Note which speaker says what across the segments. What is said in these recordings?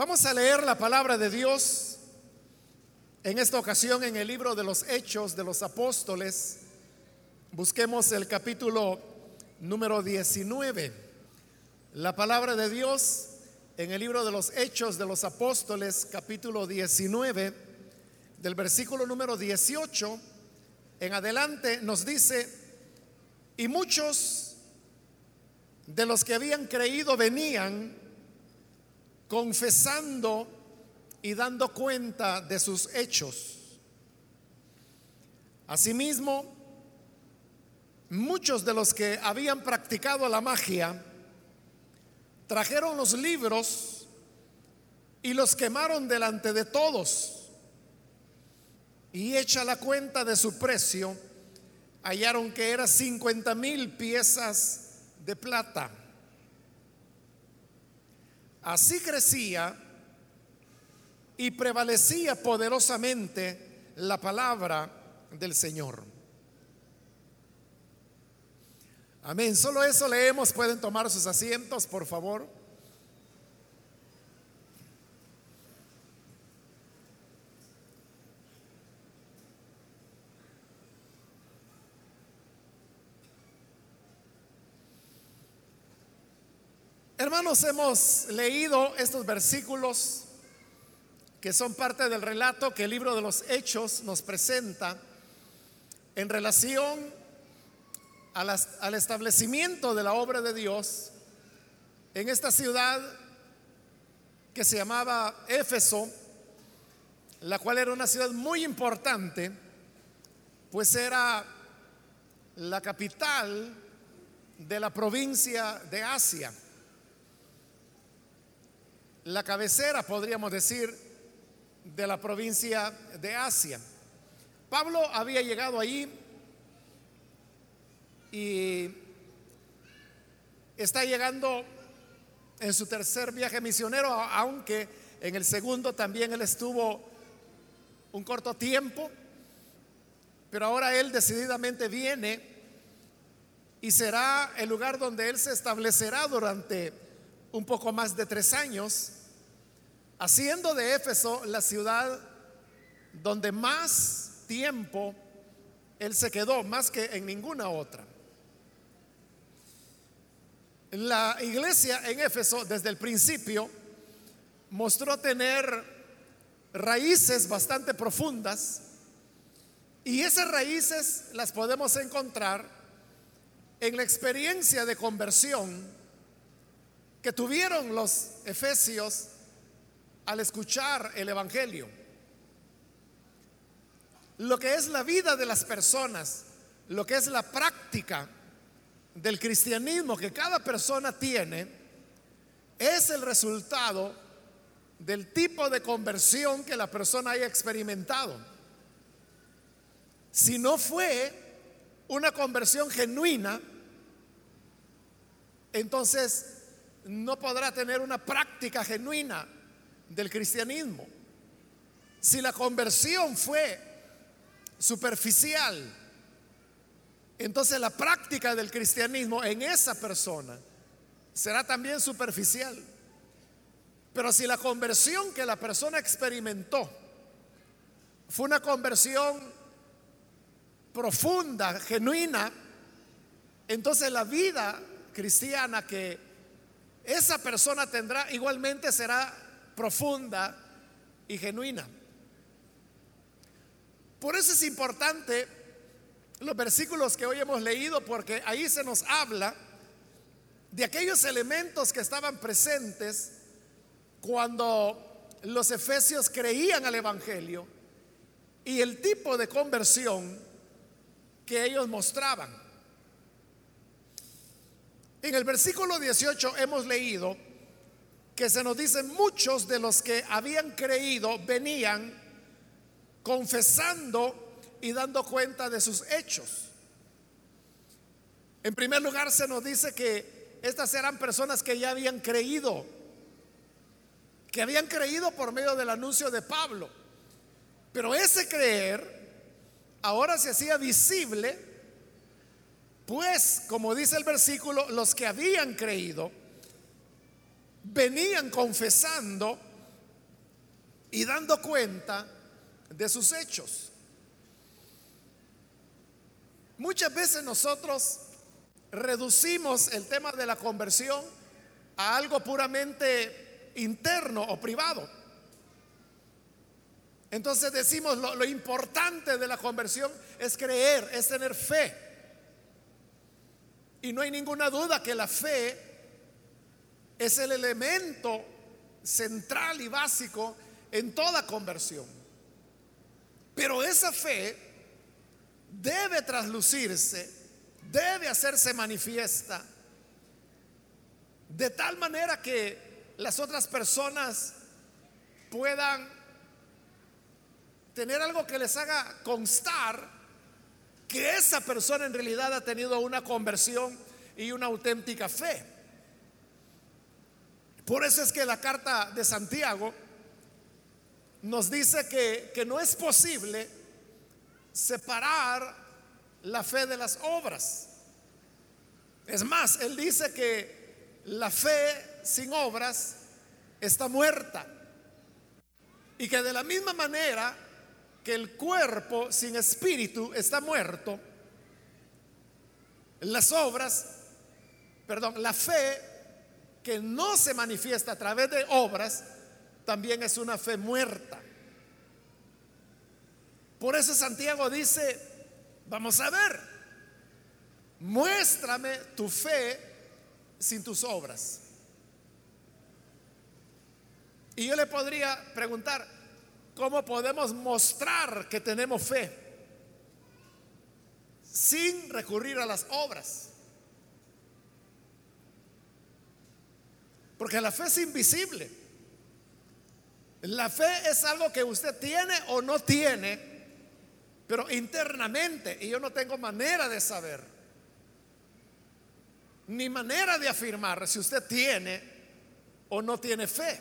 Speaker 1: Vamos a leer la palabra de Dios en esta ocasión en el libro de los Hechos de los Apóstoles. Busquemos el capítulo número 19. La palabra de Dios en el libro de los Hechos de los Apóstoles, capítulo 19, del versículo número 18 en adelante, nos dice, y muchos de los que habían creído venían confesando y dando cuenta de sus hechos. Asimismo, muchos de los que habían practicado la magia trajeron los libros y los quemaron delante de todos. Y hecha la cuenta de su precio, hallaron que era 50 mil piezas de plata. Así crecía y prevalecía poderosamente la palabra del Señor. Amén. Solo eso leemos. Pueden tomar sus asientos, por favor. Hermanos, hemos leído estos versículos que son parte del relato que el libro de los Hechos nos presenta en relación al establecimiento de la obra de Dios en esta ciudad que se llamaba Éfeso, la cual era una ciudad muy importante, pues era la capital de la provincia de Asia la cabecera, podríamos decir, de la provincia de Asia. Pablo había llegado allí y está llegando en su tercer viaje misionero, aunque en el segundo también él estuvo un corto tiempo, pero ahora él decididamente viene y será el lugar donde él se establecerá durante un poco más de tres años, haciendo de Éfeso la ciudad donde más tiempo él se quedó, más que en ninguna otra. La iglesia en Éfeso desde el principio mostró tener raíces bastante profundas y esas raíces las podemos encontrar en la experiencia de conversión que tuvieron los efesios al escuchar el Evangelio. Lo que es la vida de las personas, lo que es la práctica del cristianismo que cada persona tiene, es el resultado del tipo de conversión que la persona haya experimentado. Si no fue una conversión genuina, entonces no podrá tener una práctica genuina del cristianismo. Si la conversión fue superficial, entonces la práctica del cristianismo en esa persona será también superficial. Pero si la conversión que la persona experimentó fue una conversión profunda, genuina, entonces la vida cristiana que esa persona tendrá igualmente será profunda y genuina. Por eso es importante los versículos que hoy hemos leído porque ahí se nos habla de aquellos elementos que estaban presentes cuando los efesios creían al Evangelio y el tipo de conversión que ellos mostraban. En el versículo 18 hemos leído que se nos dice muchos de los que habían creído venían confesando y dando cuenta de sus hechos. En primer lugar se nos dice que estas eran personas que ya habían creído, que habían creído por medio del anuncio de Pablo. Pero ese creer ahora se hacía visible pues, como dice el versículo, los que habían creído venían confesando y dando cuenta de sus hechos. Muchas veces nosotros reducimos el tema de la conversión a algo puramente interno o privado. Entonces decimos lo, importante de la conversión es creer, es tener fe. Y no hay ninguna duda que la fe es el elemento central y básico en toda conversión. Pero esa fe debe traslucirse, debe hacerse manifiesta, de tal manera que las otras personas puedan tener algo que les haga constar que esa persona en realidad ha tenido una conversión y una auténtica fe. Por eso es que la carta de Santiago nos dice que, que no es posible separar la fe de las obras. Es más, él dice que la fe sin obras está muerta. Y que de la misma manera que el cuerpo sin espíritu está muerto, las obras, perdón, la fe que no se manifiesta a través de obras, también es una fe muerta. Por eso Santiago dice, vamos a ver, muéstrame tu fe sin tus obras. Y yo le podría preguntar, ¿cómo podemos mostrar que tenemos fe sin recurrir a las obras? Porque la fe es invisible. La fe es algo que usted tiene o no tiene, pero internamente, y yo no tengo manera de saber, ni manera de afirmar si usted tiene o no tiene fe.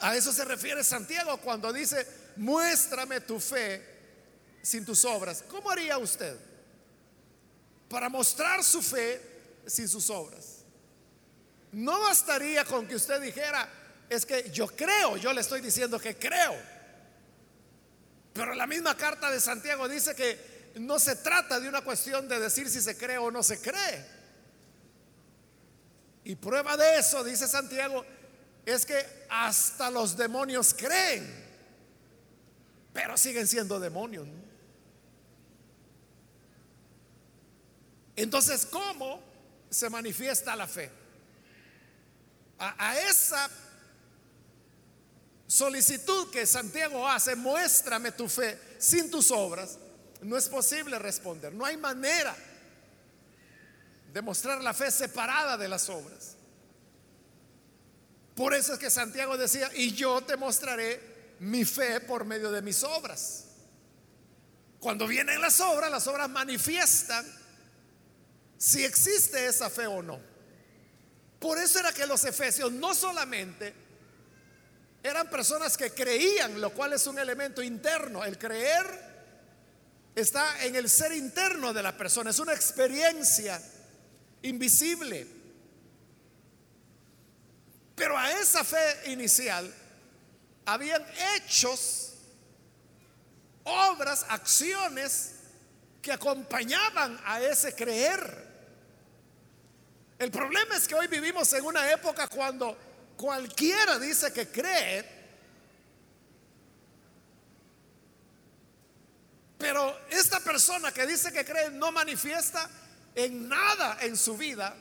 Speaker 1: A eso se refiere Santiago cuando dice, muéstrame tu fe sin tus obras. ¿Cómo haría usted para mostrar su fe sin sus obras? No bastaría con que usted dijera, es que yo creo, yo le estoy diciendo que creo. Pero la misma carta de Santiago dice que no se trata de una cuestión de decir si se cree o no se cree. Y prueba de eso, dice Santiago, es que hasta los demonios creen, pero siguen siendo demonios. Entonces, ¿cómo se manifiesta la fe? A, esa solicitud que Santiago hace, muéstrame tu fe sin tus obras, no es posible responder. No hay manera de mostrar la fe separada de las obras. Por eso es que Santiago decía, y yo te mostraré mi fe por medio de mis obras. Cuando vienen las obras, las obras manifiestan si existe esa fe o no. Por eso era que los efesios no solamente eran personas que creían, lo cual es un elemento interno. El creer está en el ser interno de la persona, es una experiencia invisible. Pero a esa fe inicial habían hechos, obras, acciones que acompañaban a ese creer. El problema es que hoy vivimos en una época cuando Cualquiera dice que cree, pero esta persona que dice que cree no manifiesta en nada en su vida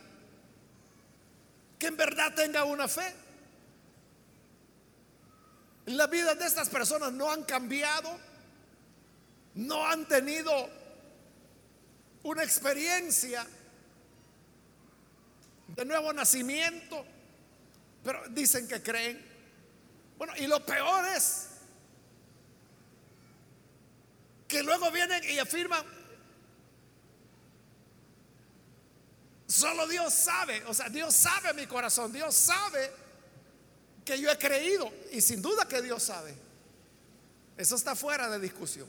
Speaker 1: que en verdad tenga una fe. La vida de estas personas no han cambiado, no han tenido una experiencia de nuevo nacimiento. Pero dicen que creen. Bueno, y lo peor es que luego vienen y afirman, solo Dios sabe, o sea, Dios sabe mi corazón, Dios sabe que yo he creído y sin duda que Dios sabe. Eso está fuera de discusión.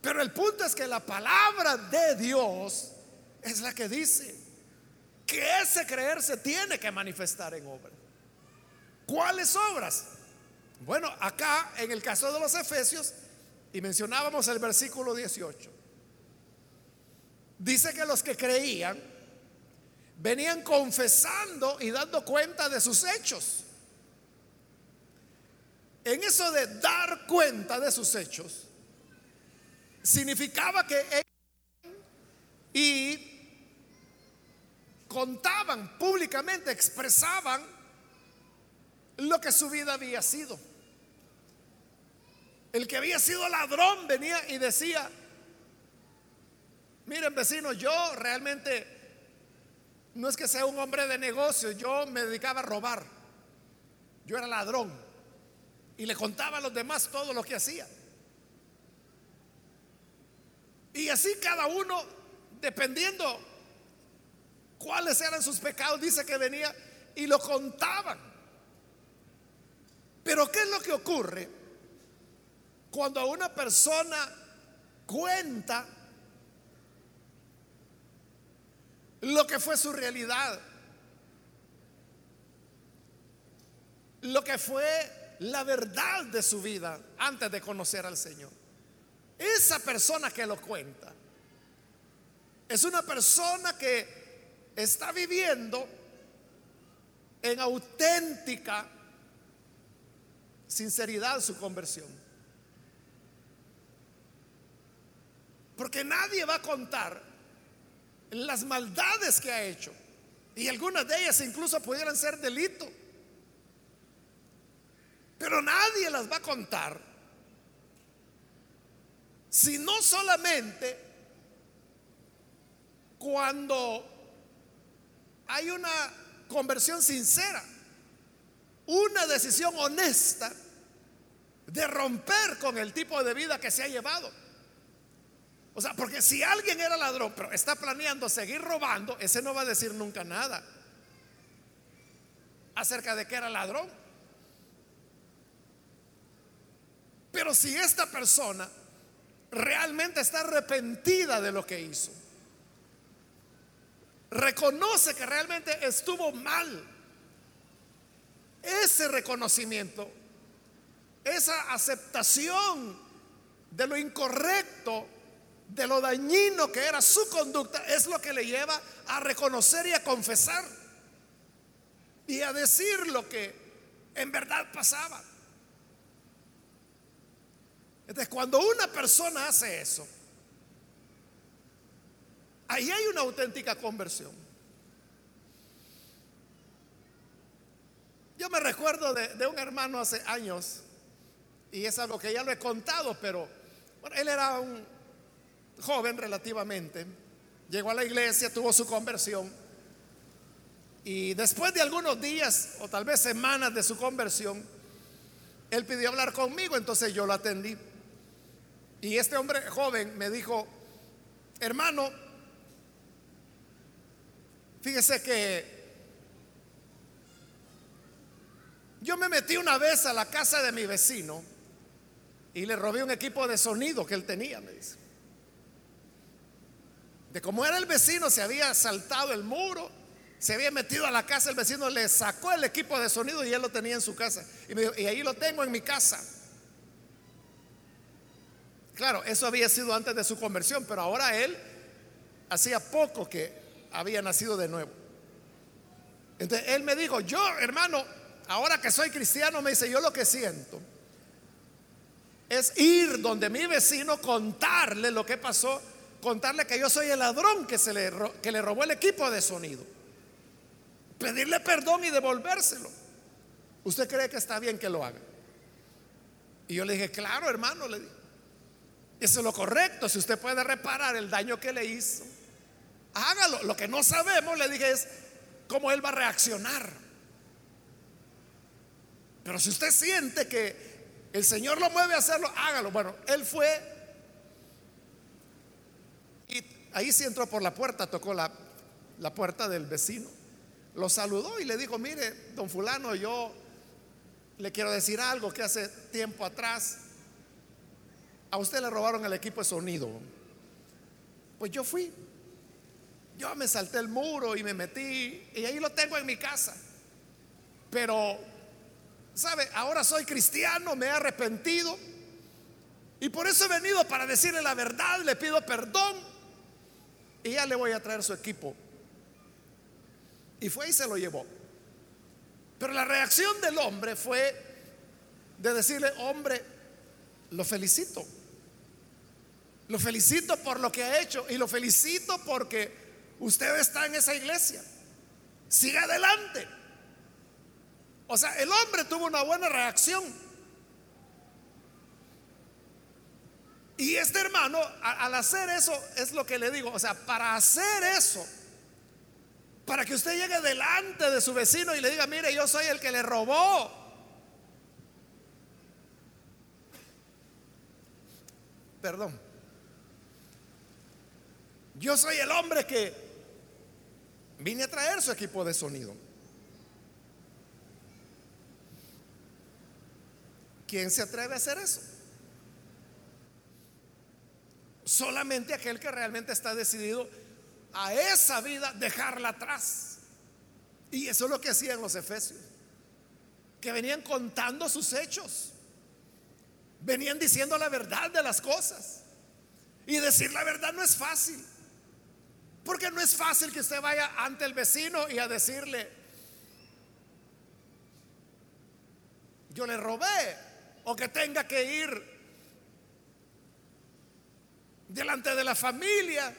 Speaker 1: Pero el punto es que la palabra de Dios es la que dice que ese creer se tiene que manifestar en obra. ¿Cuáles obras? Bueno, acá en el caso de los Efesios, y mencionábamos el versículo 18, dice que los que creían venían confesando y dando cuenta de sus hechos. En eso de dar cuenta de sus hechos, significaba que ellos y contaban públicamente, expresaban lo que su vida había sido. El que había sido ladrón venía y decía, miren vecinos, yo realmente no es que sea un hombre de negocios, yo me dedicaba a robar, yo era ladrón y le contaba a los demás todo lo que hacía. Y así cada uno, dependiendo cuáles eran sus pecados, dice que venía y lo contaban. Pero ¿qué es lo que ocurre cuando una persona cuenta lo que fue su realidad? Lo que fue la verdad de su vida antes de conocer al Señor. Esa persona que lo cuenta es una persona que está viviendo en auténtica sinceridad su conversión. Porque nadie va a contar las maldades que ha hecho. Y algunas de ellas incluso pudieran ser delito. Pero nadie las va a contar. Si no solamente cuando hay una conversión sincera, una decisión honesta de romper con el tipo de vida que se ha llevado. O sea, porque si alguien era ladrón, pero está planeando seguir robando, ese no va a decir nunca nada acerca de que era ladrón. Pero si esta persona realmente está arrepentida de lo que hizo, reconoce que realmente estuvo mal. Ese reconocimiento, esa aceptación de lo incorrecto, de lo dañino que era su conducta, es lo que le lleva a reconocer y a confesar y a decir lo que en verdad pasaba. Entonces, cuando una persona hace eso, Ahí hay una auténtica conversión. Yo me recuerdo de, un hermano hace años, y es algo que ya lo he contado, pero él era un joven relativamente, llegó a la iglesia, tuvo su conversión, y después de algunos días o tal vez semanas de su conversión, él pidió hablar conmigo, entonces yo lo atendí. Y este hombre joven me dijo, hermano, Fíjese que yo me metí una vez a la casa de mi vecino y le robé un equipo de sonido que él tenía, me dice. De cómo era el vecino, se había saltado el muro, se había metido a la casa, el vecino le sacó el equipo de sonido y él lo tenía en su casa. Y me dijo, y ahí lo tengo en mi casa. Claro, eso había sido antes de su conversión, pero ahora él hacía poco que había nacido de nuevo. Entonces él me dijo, yo hermano, ahora que soy cristiano, me dice, yo lo que siento es ir donde mi vecino, contarle lo que pasó, contarle que yo soy el ladrón que, se le, que le robó el equipo de sonido, pedirle perdón y devolvérselo. ¿Usted cree que está bien que lo haga? Y yo le dije, claro hermano, le dije, eso es lo correcto, si usted puede reparar el daño que le hizo hágalo. Lo que no sabemos, le dije, es cómo él va a reaccionar. Pero si usted siente que el Señor lo mueve a hacerlo, hágalo. Bueno, él fue y ahí sí entró por la puerta, tocó la, la puerta del vecino. Lo saludó y le dijo, mire, don fulano, yo le quiero decir algo que hace tiempo atrás a usted le robaron el equipo de sonido. Pues yo fui yo me salté el muro y me metí y ahí lo tengo en mi casa. Pero ¿sabe? Ahora soy cristiano, me he arrepentido. Y por eso he venido para decirle la verdad, le pido perdón. Y ya le voy a traer su equipo. Y fue y se lo llevó. Pero la reacción del hombre fue de decirle, hombre, lo felicito. Lo felicito por lo que ha hecho y lo felicito porque usted está en esa iglesia. Siga adelante. O sea, el hombre tuvo una buena reacción. Y este hermano, al hacer eso, es lo que le digo, o sea, para hacer eso, para que usted llegue delante de su vecino y le diga, mire, yo soy el que le robó. Perdón. Yo soy el hombre que vine a traer su equipo de sonido. ¿Quién se atreve a hacer eso? Solamente aquel que realmente está decidido a esa vida dejarla atrás. Y eso es lo que hacían los efesios, que venían contando sus hechos, venían diciendo la verdad de las cosas. Y decir la verdad no es fácil, porque no es fácil que usted vaya ante el vecino y a decirle, yo le robé, o que tenga que ir delante de la familia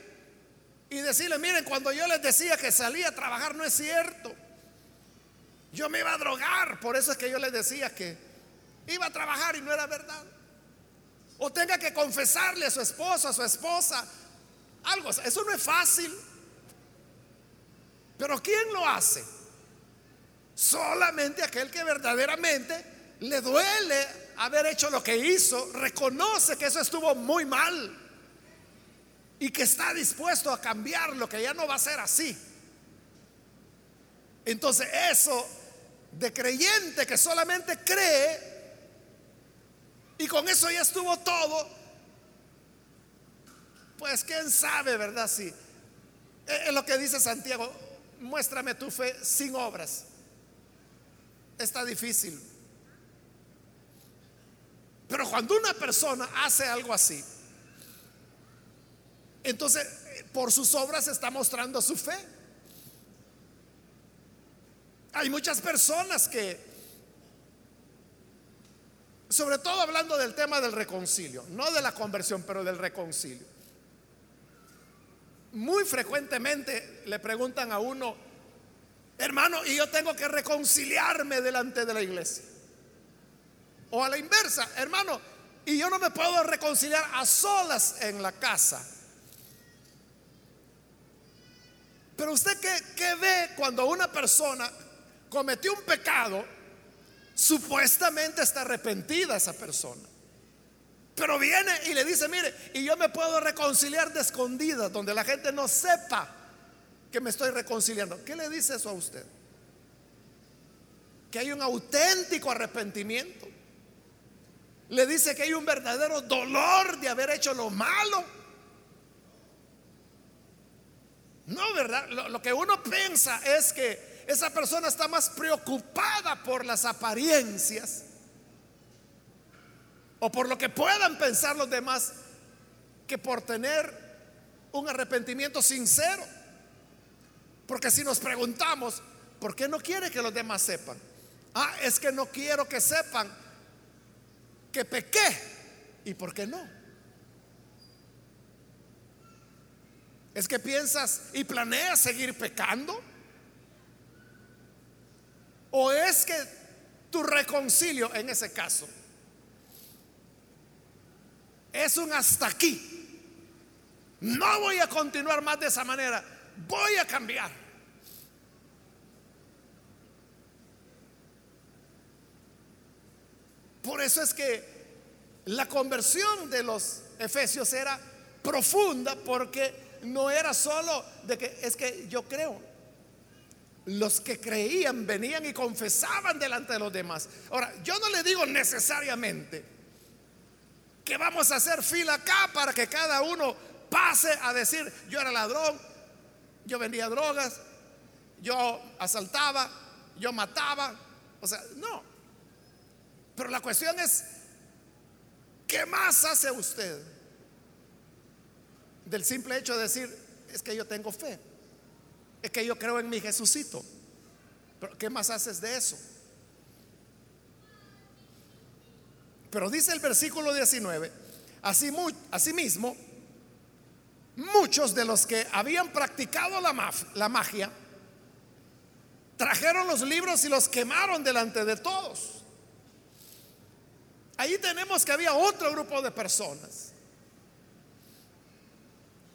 Speaker 1: y decirle, miren, cuando yo les decía que salía a trabajar no es cierto. Yo me iba a drogar, por eso es que yo les decía que iba a trabajar y no era verdad. O tenga que confesarle a su esposo, a su esposa, algo. Eso no es fácil. Pero ¿quién lo hace? Solamente aquel que verdaderamente le duele haber hecho lo que hizo, reconoce que eso estuvo muy mal y que está dispuesto a cambiar lo que ya no va a ser así. Entonces eso de creyente que solamente cree y con eso ya estuvo todo, pues quién sabe, ¿verdad? Si es lo que dice Santiago, muéstrame tu fe sin obras. Está difícil. Pero cuando una persona hace algo así, entonces, por sus obras está mostrando su fe. Hay muchas personas que, sobre todo hablando del tema del reconcilio, no de la conversión, pero del reconcilio, muy frecuentemente le preguntan a uno, hermano, y yo tengo que reconciliarme delante de la iglesia. O a la inversa, hermano, y yo no me puedo reconciliar a solas en la casa. Pero usted qué, ve cuando una persona cometió un pecado, supuestamente está arrepentida esa persona. Pero viene y le dice, mire, y yo me puedo reconciliar de escondidas, donde la gente no sepa que me estoy reconciliando. ¿Qué le dice eso a usted? Que hay un auténtico arrepentimiento. Le dice que hay un verdadero dolor de haber hecho lo malo No, ¿verdad? Lo, que uno piensa es que esa persona está más preocupada por las apariencias o por lo que puedan pensar los demás que por tener un arrepentimiento sincero. Porque si nos preguntamos, ¿por qué no quiere que los demás sepan? Ah, es que no quiero que sepan que pequé. ¿Y por qué no? ¿Es que piensas y planeas seguir pecando? ¿O es que tu reconcilio en ese caso es un hasta aquí? No voy a continuar más de esa manera, voy a cambiar. Por eso es que la conversión de los efesios era profunda porque no era solo de que es que yo creo. Los que creían venían y confesaban delante de los demás. Ahora, yo no le digo necesariamente que vamos a hacer fila acá para que cada uno pase a decir, yo era ladrón, yo vendía drogas, yo asaltaba, yo mataba. O sea, no. Pero la cuestión es, ¿qué más hace usted del simple hecho de decir, es que yo tengo fe, es que yo creo en mi Jesucito? Pero ¿qué más haces de eso? Pero dice el versículo 19, así, mismo, muchos de los que habían practicado la, la magia, trajeron los libros y los quemaron delante de todos. Ahí tenemos que había otro grupo de personas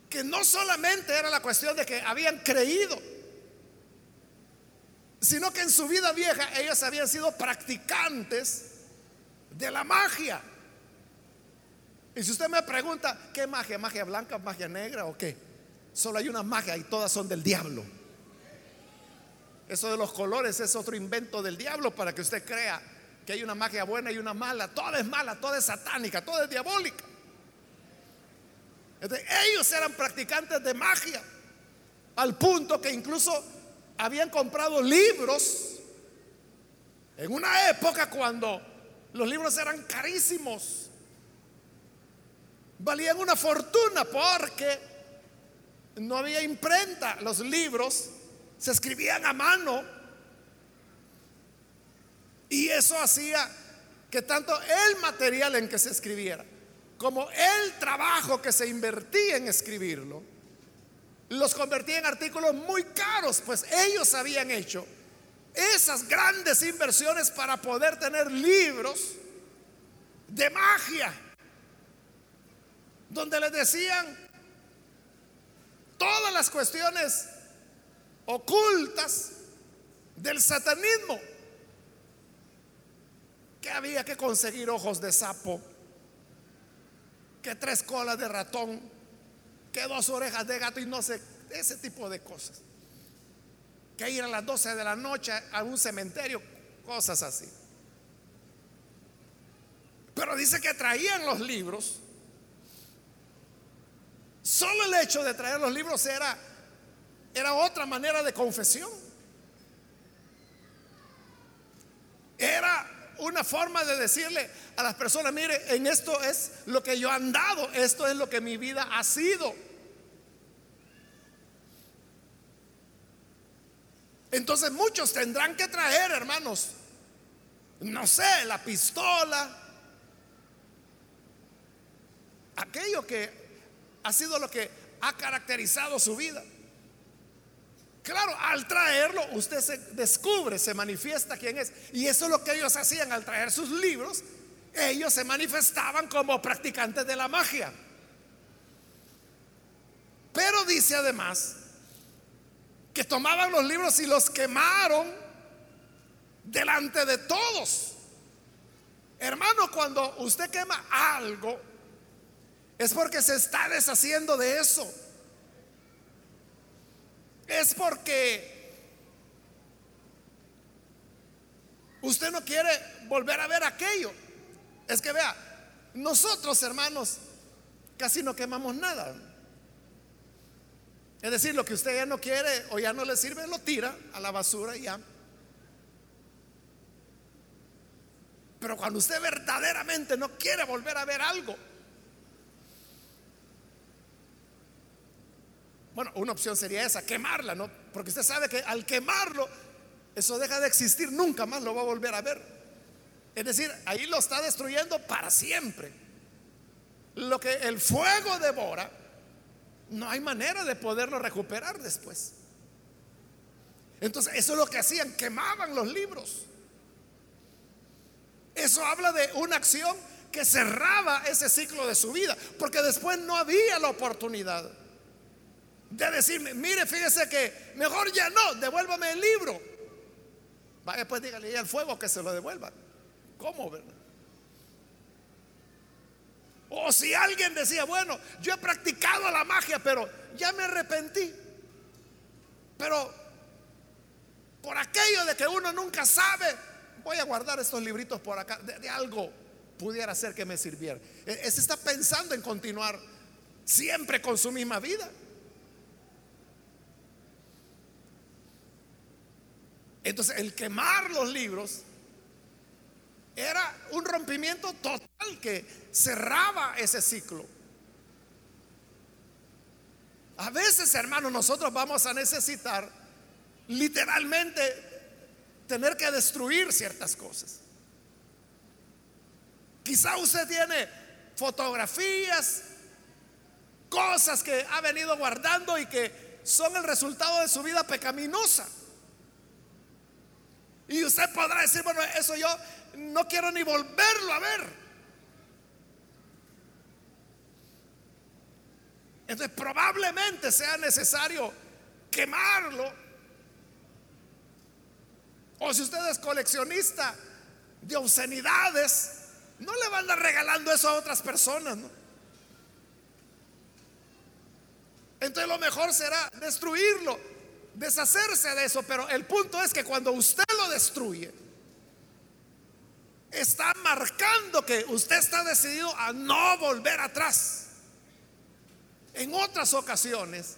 Speaker 1: que no solamente era la cuestión de que habían creído, sino que en su vida vieja ellos habían sido practicantes de la magia. Y si usted me pregunta, ¿qué magia? ¿Magia blanca, magia negra o qué? Solo hay una magia y todas son del diablo. Eso de los colores es otro invento del diablo para que usted crea que hay una magia buena y una mala. Toda es mala, toda es satánica, toda es diabólica. ellos eran practicantes de magia, al punto que incluso habían comprado libros en una época cuando los libros eran carísimos. Valían una fortuna porque no había imprenta. Los libros se escribían a mano. Y eso hacía que tanto el material en que se escribiera como el trabajo que se invertía en escribirlo, los convertía en artículos muy caros, pues ellos habían hecho esas grandes inversiones para poder tener libros de magia, donde les decían todas las cuestiones ocultas del satanismo, que había que conseguir ojos de sapo, que tres colas de ratón, que dos orejas de gato y no sé, ese tipo de cosas que ir a las 12 de la noche a un cementerio, cosas así. Pero dice que traían los libros. Solo el hecho de traer los libros era, era otra manera de confesión. Era una forma de decirle a las personas, mire, en esto es lo que yo he andado, esto es lo que mi vida ha sido. Entonces muchos tendrán que traer, hermanos, no sé, la pistola, aquello que ha sido lo que ha caracterizado su vida. Claro, al traerlo usted se descubre, se manifiesta quién es. Y eso es lo que ellos hacían al traer sus libros. Ellos se manifestaban como practicantes de la magia. Pero dice además que tomaban los libros y los quemaron delante de todos. Hermano, cuando usted quema algo, es porque se está deshaciendo de eso. Es porque usted no quiere volver a ver aquello. Es que vea, nosotros hermanos casi no quemamos nada. Es decir, lo que usted ya no quiere o ya no le sirve, lo tira a la basura y ya. Pero cuando usted verdaderamente no quiere volver a ver algo, bueno, una opción sería esa, quemarla, ¿no? Porque usted sabe que al quemarlo, eso deja de existir, nunca más lo va a volver a ver. Es decir, ahí lo está destruyendo para siempre. Lo que el fuego devora, no hay manera de poderlo recuperar después. Entonces, eso es lo que hacían, quemaban los libros. Eso habla de una acción que cerraba ese ciclo de su vida, porque después no había la oportunidad de decirme, mire, fíjese que mejor ya no, devuélvame el libro. Vaya, pues dígale al fuego que se lo devuelva. ¿Cómo, verdad? O si alguien decía, bueno, yo he practicado la magia, pero ya me arrepentí. Pero por aquello de que uno nunca sabe, voy a guardar estos libritos por acá. De, algo pudiera ser que me sirviera. E, está pensando en continuar siempre con su misma vida. Entonces, el quemar los libros era un rompimiento total que cerraba ese ciclo. A veces, hermanos, nosotros vamos a necesitar literalmente tener que destruir ciertas cosas. Quizá usted tiene fotografías, cosas que ha venido guardando y que son el resultado de su vida pecaminosa. Y usted podrá decir, bueno, eso yo no quiero ni volverlo a ver. Entonces probablemente sea necesario quemarlo. O si usted es coleccionista de obscenidades, no le van a andar regalando eso a otras personas. Entonces lo mejor será destruirlo, deshacerse de eso. Pero el punto es que cuando usted lo destruye, está marcando que usted está decidido a no volver atrás. En otras ocasiones,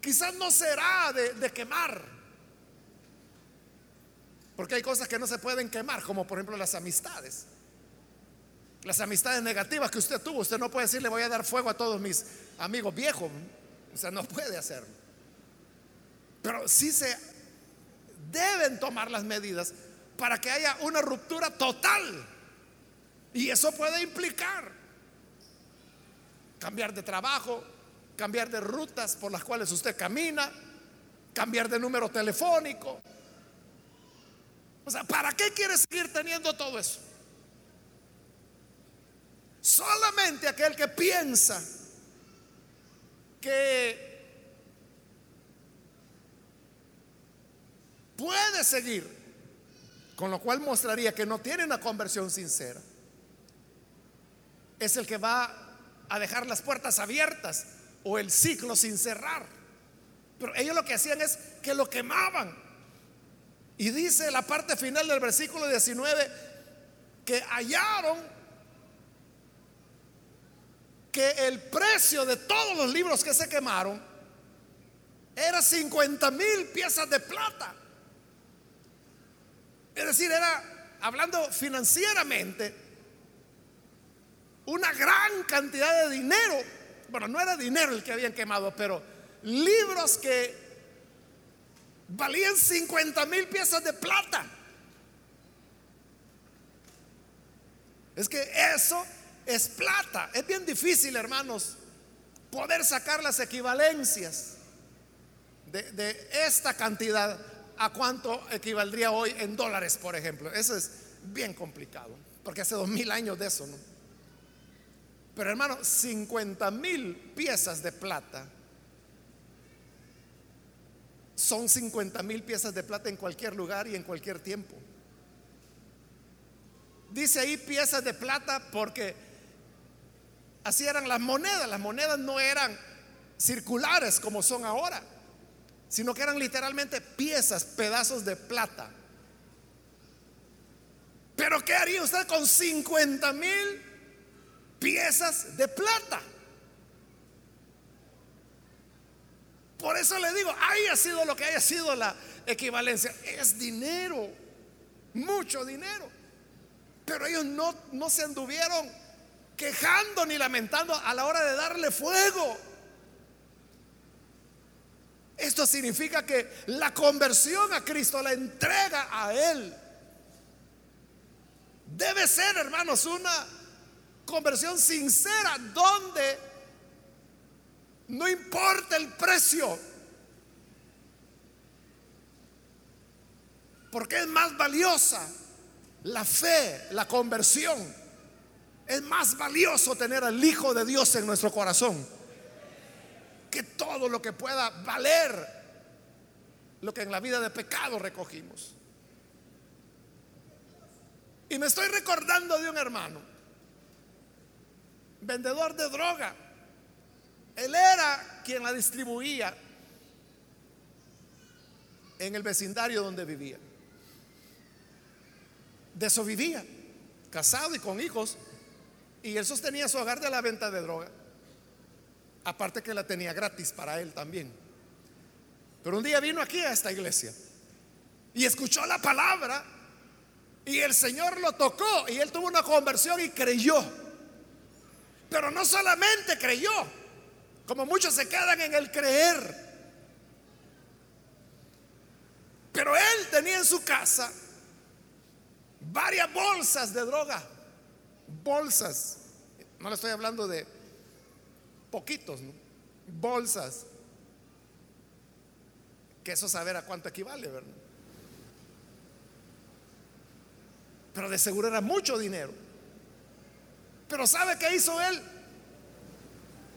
Speaker 1: quizás no será de, quemar. Porque hay cosas que no se pueden quemar, como por ejemplo las amistades. Las amistades negativas que usted tuvo, usted no puede decir le voy a dar fuego a todos mis amigos viejos. O sea, no puede hacerlo. Pero sí se deben tomar las medidas para que haya una ruptura total. Y eso puede implicar cambiar de trabajo, cambiar de rutas por las cuales usted camina, cambiar de número telefónico. O sea, ¿para qué quiere seguir teniendo todo eso? Solamente aquel que piensa que puede seguir, con lo cual mostraría que no tiene una conversión sincera, es el que va a dejar las puertas abiertas o el ciclo sin cerrar. Pero ellos lo que hacían es que lo quemaban. Y dice la parte final del versículo 19 que hallaron que el precio de todos los libros que se quemaron era 50 mil piezas de plata. Es decir, era, hablando financieramente, una gran cantidad de dinero bueno, no era dinero el que habían quemado, pero libros que valían 50 mil piezas de plata. Es que eso es plata. Es bien difícil, hermanos, poder sacar las equivalencias de, de, esta cantidad a cuánto equivaldría hoy en dólares, por ejemplo. Eso es bien complicado, porque hace dos mil años de eso, ¿no? Pero hermano, 50 mil piezas de plata son 50 mil piezas de plata en cualquier lugar y en cualquier tiempo. Dice ahí piezas de plata porque así eran las monedas. Las monedas no eran circulares como son ahora, sino que eran literalmente piezas, pedazos de plata. Pero ¿qué haría usted con 50 mil piezas de plata. Por eso le digo, haya sido lo que haya sido la equivalencia, es dinero, mucho dinero. Pero ellos no, no se anduvieron quejando ni lamentando a la hora de darle fuego. Esto significa que la conversión a Cristo, la entrega a Él, debe ser, hermanos, una conversión sincera donde no importa el precio, porque es más valiosa la fe, la conversión. Es más valioso tener al Hijo de Dios en nuestro corazón que todo lo que pueda valer lo que en la vida de pecado recogimos. Y me estoy recordando de un hermano vendedor de droga. Él era quien la distribuía en el vecindario donde vivía. De eso vivía, casado y con hijos. Y él sostenía su hogar de la venta de droga. Aparte que la tenía gratis para él también. Pero un día vino aquí a esta iglesia y escuchó la palabra Y el Señor lo tocó y él tuvo una conversión y creyó. Pero no solamente creyó, como muchos se quedan en el creer. Pero él tenía en su casa varias bolsas de droga. Bolsas. No le estoy hablando de poquitos, bolsas. Que eso saber a cuánto equivale, ¿verdad? Pero de seguro era mucho dinero. Pero ¿sabe qué hizo él?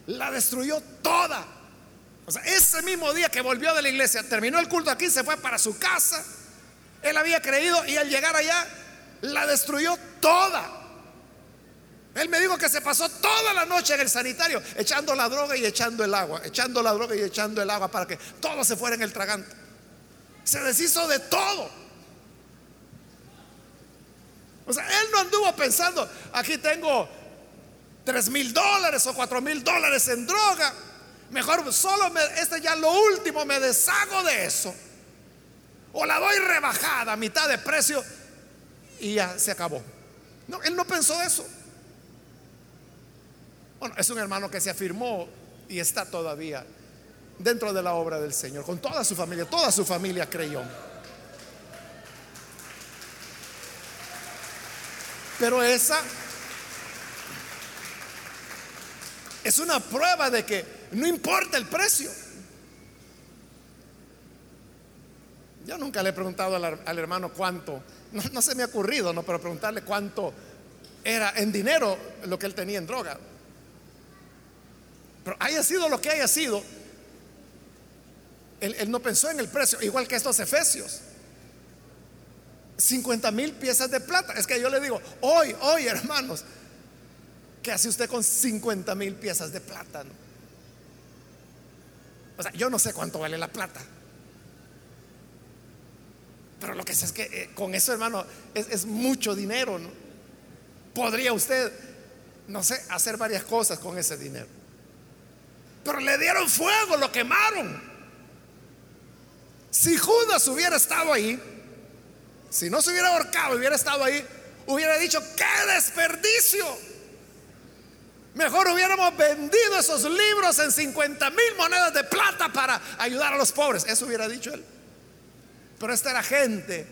Speaker 1: La destruyó toda. O sea, ese mismo día que volvió de la iglesia, terminó el culto aquí, se fue para su casa. Él había creído y al llegar allá la destruyó toda. Él me dijo que se pasó toda la noche en el sanitario echando la droga y echando el agua, echando la droga y echando el agua para que todo se fuera en el tragante. Se deshizo de todo. O sea, él no anduvo pensando, aquí tengo tres mil dólares o cuatro mil dólares en droga. Mejor solo este ya lo último, me deshago de eso. O la doy rebajada a mitad de precio y ya se acabó. No, él no pensó eso. Bueno, es un hermano que se afirmó y está todavía dentro de la obra del Señor, con toda su familia, toda su familia creyó. Pero esa es una prueba de que no importa el precio. Yo nunca le he preguntado al, hermano cuánto, no, se me ha ocurrido, no, pero preguntarle cuánto era en dinero lo que él tenía en droga. Pero haya sido lo que haya sido, él no pensó en el precio, igual que estos efesios. 50 mil piezas de plata. Es que yo le digo, hoy, hoy, hermanos, ¿qué hace usted con 50 mil piezas de plata? O sea, yo no sé cuánto vale la plata. Pero lo que sé es que eh, con eso, hermano, es, es mucho dinero, ¿no? Podría usted, no sé, hacer varias cosas con ese dinero. Pero le dieron fuego, lo quemaron. Si Judas hubiera estado ahí, si no se hubiera ahorcado, hubiera estado ahí, hubiera dicho, ¡qué desperdicio! Mejor hubiéramos vendido esos libros en 50 mil monedas de plata para ayudar a los pobres. Eso hubiera dicho él. Pero esta era gente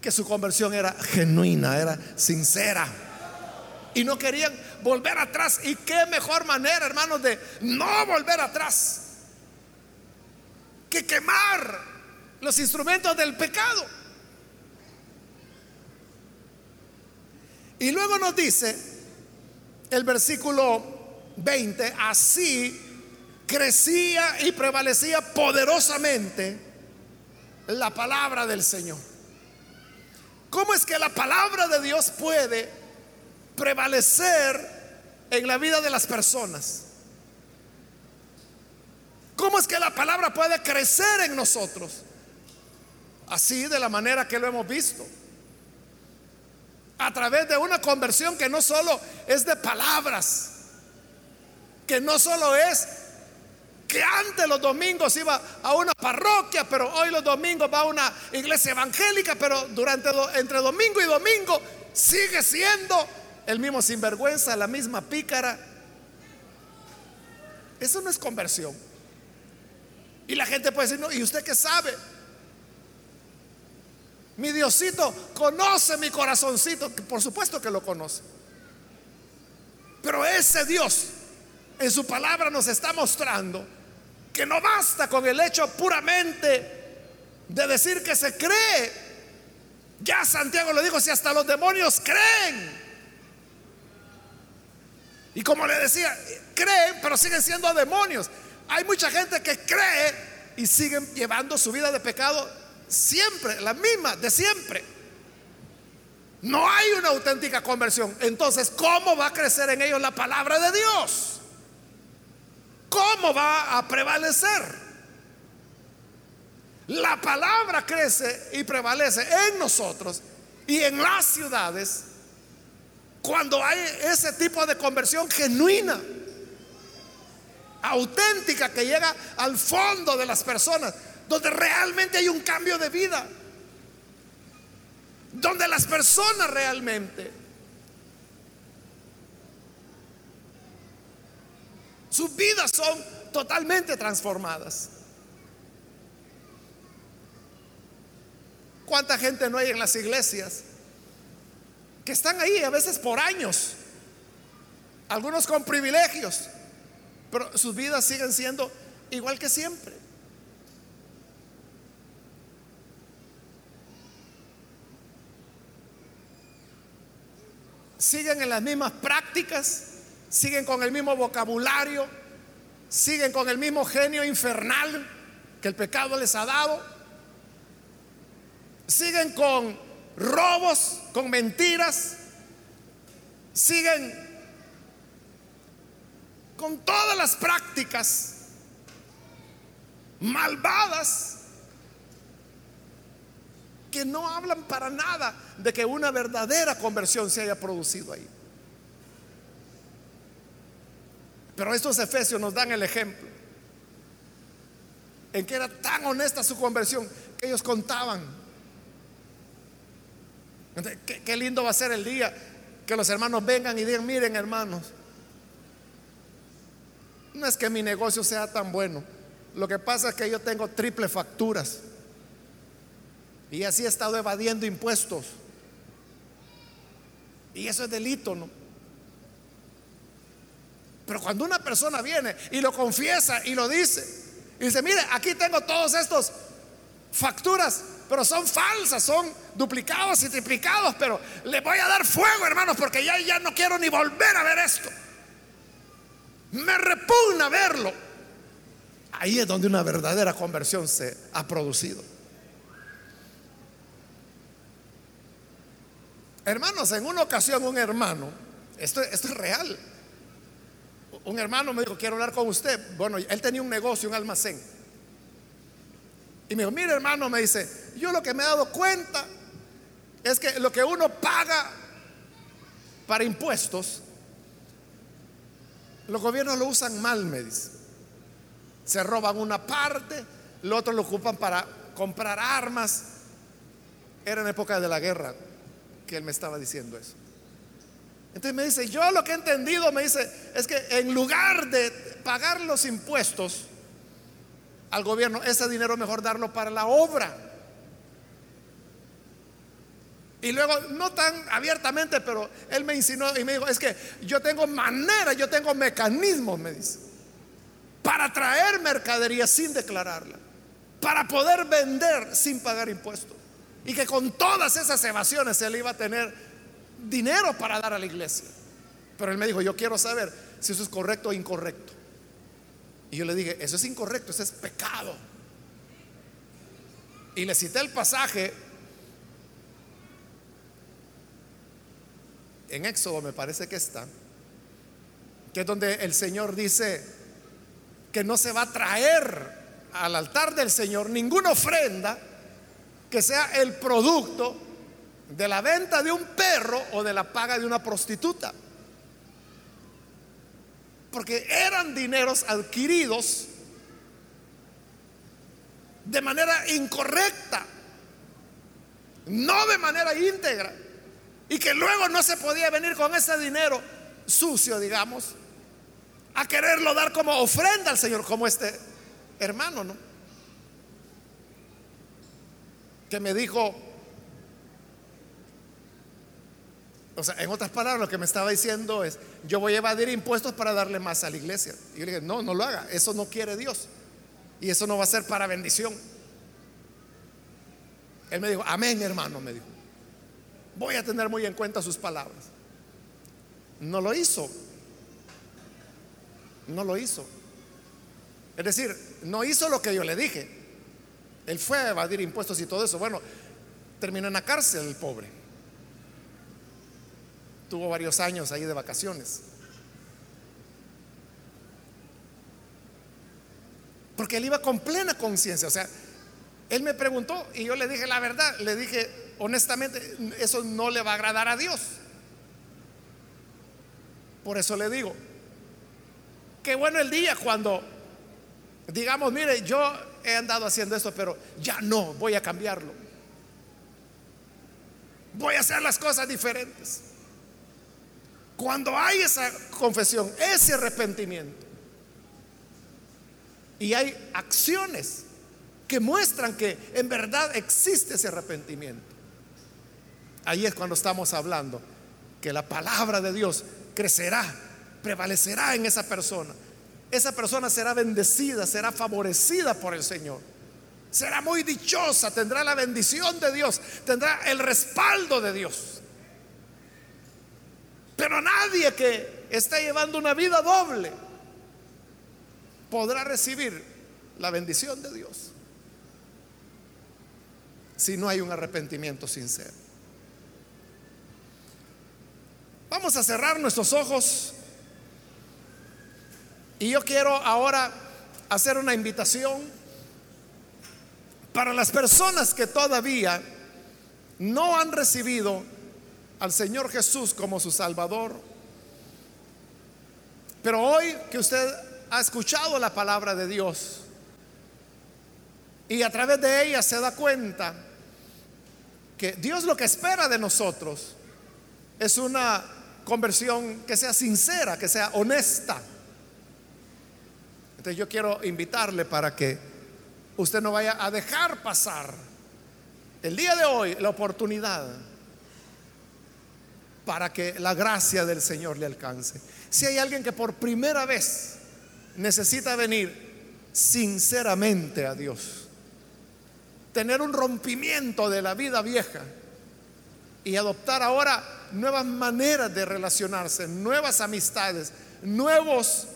Speaker 1: que su conversión era genuina, era sincera. Y no querían volver atrás. ¿Y qué mejor manera, hermanos, de no volver atrás? Que quemar los instrumentos del pecado. Y luego nos dice el versículo 20, así crecía y prevalecía poderosamente la palabra del Señor. ¿Cómo es que la palabra de Dios puede prevalecer en la vida de las personas? ¿Cómo es que la palabra puede crecer en nosotros? Así de la manera que lo hemos visto. A través de una conversión que no solo es de palabras, que no solo es que antes los domingos iba a una parroquia, pero hoy los domingos va a una iglesia evangélica, pero durante entre domingo y domingo sigue siendo el mismo sinvergüenza, la misma pícara. Eso no es conversión. Y la gente puede decir, ¿y usted qué sabe? Mi Diosito conoce mi corazoncito, por supuesto que lo conoce. Pero ese Dios en su palabra nos está mostrando que no basta con el hecho puramente de decir que se cree. Ya Santiago lo dijo, si hasta los demonios creen. Y como le decía, creen, pero siguen siendo demonios. Hay mucha gente que cree y siguen llevando su vida de pecado siempre, la misma, de siempre. No hay una auténtica conversión. Entonces, ¿cómo va a crecer en ellos la palabra de Dios? ¿Cómo va a prevalecer? La palabra crece y prevalece en nosotros y en las ciudades cuando hay ese tipo de conversión genuina, auténtica, que llega al fondo de las personas donde realmente hay un cambio de vida. donde las personas realmente sus vidas son totalmente transformadas. ¿Cuánta gente no hay en las iglesias que están ahí a veces por años? Algunos con privilegios, pero sus vidas siguen siendo igual que siempre. Siguen en las mismas prácticas, siguen con el mismo vocabulario, siguen con el mismo genio infernal que el pecado les ha dado, siguen con robos, con mentiras, siguen con todas las prácticas malvadas que no hablan para nada de que una verdadera conversión se haya producido ahí. Pero estos efesios nos dan el ejemplo en que era tan honesta su conversión que ellos contaban. Qué, lindo va a ser el día que los hermanos vengan y digan, miren hermanos, no es que mi negocio sea tan bueno. Lo que pasa es que yo tengo triple facturas. Y así he estado evadiendo impuestos. Y eso es delito, ¿no? Pero cuando una persona viene y lo confiesa y lo dice, y dice, mire, aquí tengo todos estos facturas, pero son falsas, son duplicados y triplicados, pero le voy a dar fuego, hermanos, porque ya, ya no quiero ni volver a ver esto. Me repugna verlo. Ahí es donde una verdadera conversión se ha producido. Hermanos, en una ocasión un hermano, esto, esto es real, un hermano me dijo, quiero hablar con usted. Bueno, él tenía un negocio, un almacén. Y me dijo, mire hermano, me dice, yo lo que me he dado cuenta es que lo que uno paga para impuestos los gobiernos lo usan mal, me dice. Se roban una parte, lo otro lo ocupan para comprar armas. Era en época de la guerra que él me estaba diciendo eso. Entonces me dice, yo lo que he entendido, me dice, es que en lugar de pagar los impuestos al gobierno, ese dinero mejor darlo para la obra. Y luego, no tan abiertamente, pero él me insinuó y me dijo, es que yo tengo manera, yo tengo mecanismos, me dice, para traer mercadería sin declararla, para poder vender sin pagar impuestos. Y que con todas esas evasiones él iba a tener dinero para dar a la iglesia. Pero él me dijo, yo quiero saber si eso es correcto o incorrecto. Y yo le dije, eso es incorrecto, eso es pecado. Y le cité el pasaje en Éxodo me parece que está, que es donde el Señor dice que no se va a traer al altar del Señor ninguna ofrenda que sea el producto de la venta de un perro o de la paga de una prostituta. Porque eran dineros adquiridos de manera incorrecta, no de manera íntegra. Y que luego no se podía venir con ese dinero sucio, digamos, a quererlo dar como ofrenda al Señor, como este hermano, ¿no? Que me dijo, o sea, en otras palabras, lo que me estaba diciendo es, yo voy a evadir impuestos para darle más a la iglesia. Y yo le dije, no, no lo haga, eso no quiere Dios. Y eso no va a ser para bendición. Él me dijo, amén, hermano, me dijo voy a tener muy en cuenta sus palabras. No lo hizo. No lo hizo. Es decir, no hizo lo que yo le dije. Él fue a evadir impuestos y todo eso. Bueno, terminó en la cárcel el pobre. Tuvo varios años ahí de vacaciones. Porque él iba con plena conciencia. O sea, él me preguntó y yo le dije la verdad. Le dije, honestamente, eso no le va a agradar a Dios. Por eso le digo, qué bueno el día cuando digamos, mire, yo he andado haciendo esto, pero ya no, voy a cambiarlo. Voy a hacer las cosas diferentes. Cuando hay esa confesión, ese arrepentimiento, y hay acciones que muestran que en verdad existe ese arrepentimiento, ahí es cuando estamos hablando que la palabra de Dios crecerá, prevalecerá en esa persona. Esa persona será bendecida, será favorecida por el Señor. Será muy dichosa, tendrá la bendición de Dios, tendrá el respaldo de Dios. Pero nadie que está llevando una vida doble podrá recibir la bendición de Dios si no hay un arrepentimiento sincero. Vamos a cerrar nuestros ojos y yo quiero ahora hacer una invitación para las personas que todavía no han recibido al Señor Jesús como su Salvador. Pero hoy que usted ha escuchado la palabra de Dios y a través de ella se da cuenta que Dios lo que espera de nosotros es una conversión que sea sincera, que sea honesta. Entonces yo quiero invitarle para que usted no vaya a dejar pasar el día de hoy la oportunidad para que la gracia del Señor le alcance. Si hay alguien que por primera vez necesita venir sinceramente a Dios, tener un rompimiento de la vida vieja y adoptar ahora nuevas maneras de relacionarse, nuevas amistades, nuevos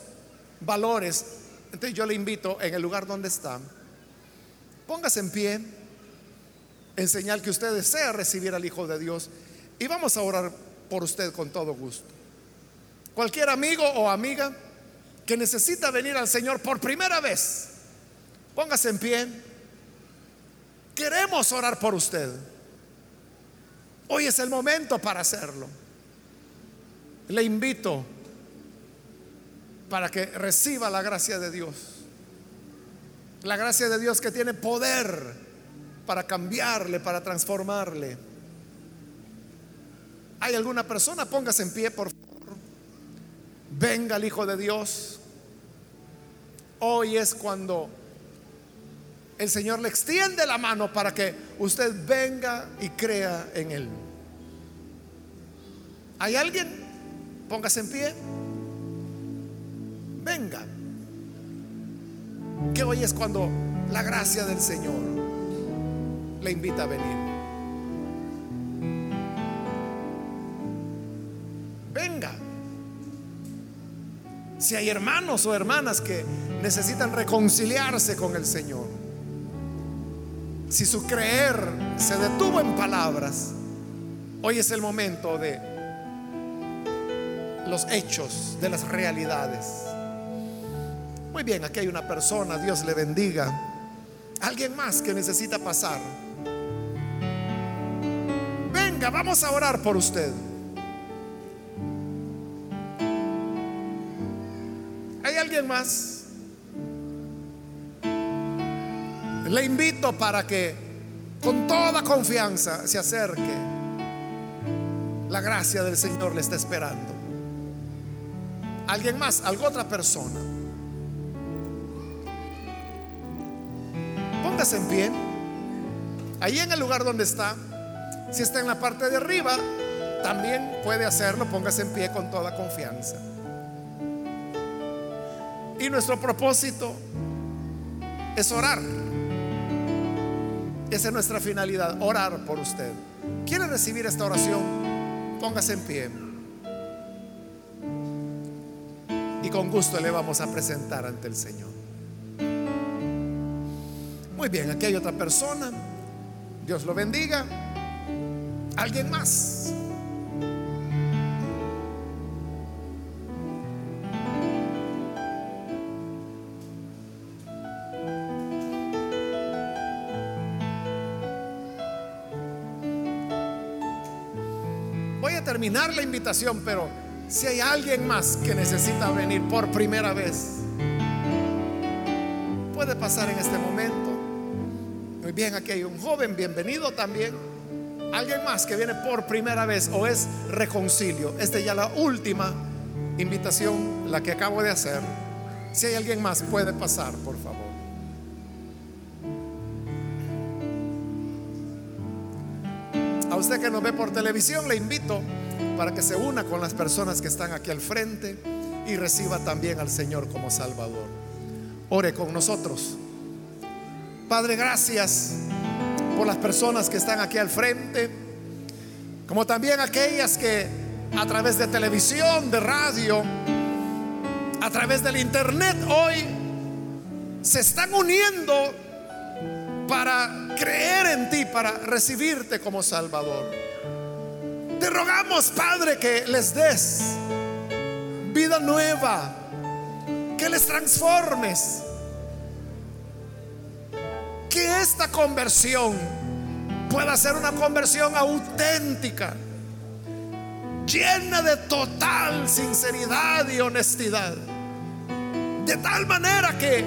Speaker 1: valores. Entonces yo le invito en el lugar donde está, póngase en pie en señal que usted desea recibir al Hijo de Dios y vamos a orar por usted con todo gusto. Cualquier amigo o amiga que necesita venir al Señor por primera vez, póngase en pie. Queremos orar por usted. Hoy es el momento para hacerlo. Le invito para que reciba la gracia de Dios. La gracia de Dios que tiene poder para cambiarle, para transformarle. ¿Hay alguna persona? Póngase en pie, por favor. Venga el Hijo de Dios. Hoy es cuando el Señor le extiende la mano para que usted venga y crea en Él. ¿Hay alguien? Póngase en pie. Venga. Que hoy es cuando la gracia del Señor le invita a venir. Si hay hermanos o hermanas que necesitan reconciliarse con el Señor, si su creer se detuvo en palabras, hoy es el momento de los hechos, de las realidades. Muy bien, aquí hay una persona, Dios le bendiga. Alguien más que necesita pasar. Venga, vamos a orar por usted. alguien más? Le invito para que con toda confianza se acerque. La gracia del Señor le está esperando. ¿Alguien más? ¿Alguna otra persona? Póngase en pie. Ahí en el lugar donde está. Si está en la parte de arriba, también puede hacerlo. Póngase en pie con toda confianza. Y nuestro propósito es orar. Esa es nuestra finalidad, orar por usted. ¿Quiere recibir esta oración? Póngase en pie. Y con gusto le vamos a presentar ante el Señor. Muy bien, aquí hay otra persona. Dios lo bendiga. ¿Alguien más? Terminar la invitación, pero si hay alguien más que necesita venir por primera vez, puede pasar en este momento. Muy bien, aquí hay un joven, bienvenido también. Alguien más que viene por primera vez o es reconcilio. Esta es ya la última invitación, la que acabo de hacer. Si hay alguien más, puede pasar, por favor. A usted que nos ve por televisión, le invito para que se una con las personas que están aquí al frente y reciba también al Señor como Salvador. Ore con nosotros. Padre, gracias por las personas que están aquí al frente, como también aquellas que a través de televisión, de radio, a través del internet hoy se están uniendo para creer en ti, para recibirte como Salvador. Te rogamos, Padre, que les des vida nueva, que les transformes, que esta conversión pueda ser una conversión auténtica, llena de total sinceridad y honestidad, de tal manera que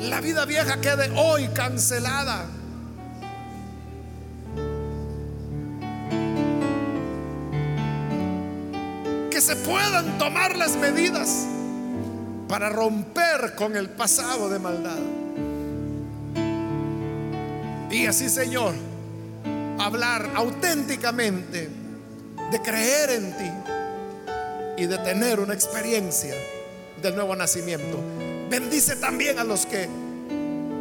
Speaker 1: la vida vieja quede hoy cancelada. Que se puedan tomar las medidas para romper con el pasado de maldad. Y así, Señor, hablar auténticamente de creer en ti y de tener una experiencia del nuevo nacimiento. Bendice también a los que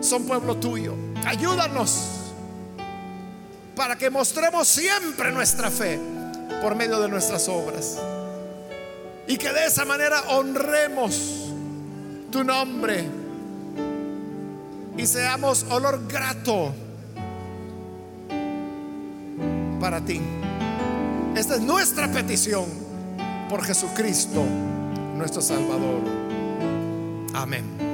Speaker 1: son pueblo tuyo. Ayúdanos para que mostremos siempre nuestra fe por medio de nuestras obras. Y que de esa manera honremos tu nombre y seamos olor grato para ti. Esta es nuestra petición por Jesucristo, nuestro Salvador. Amén.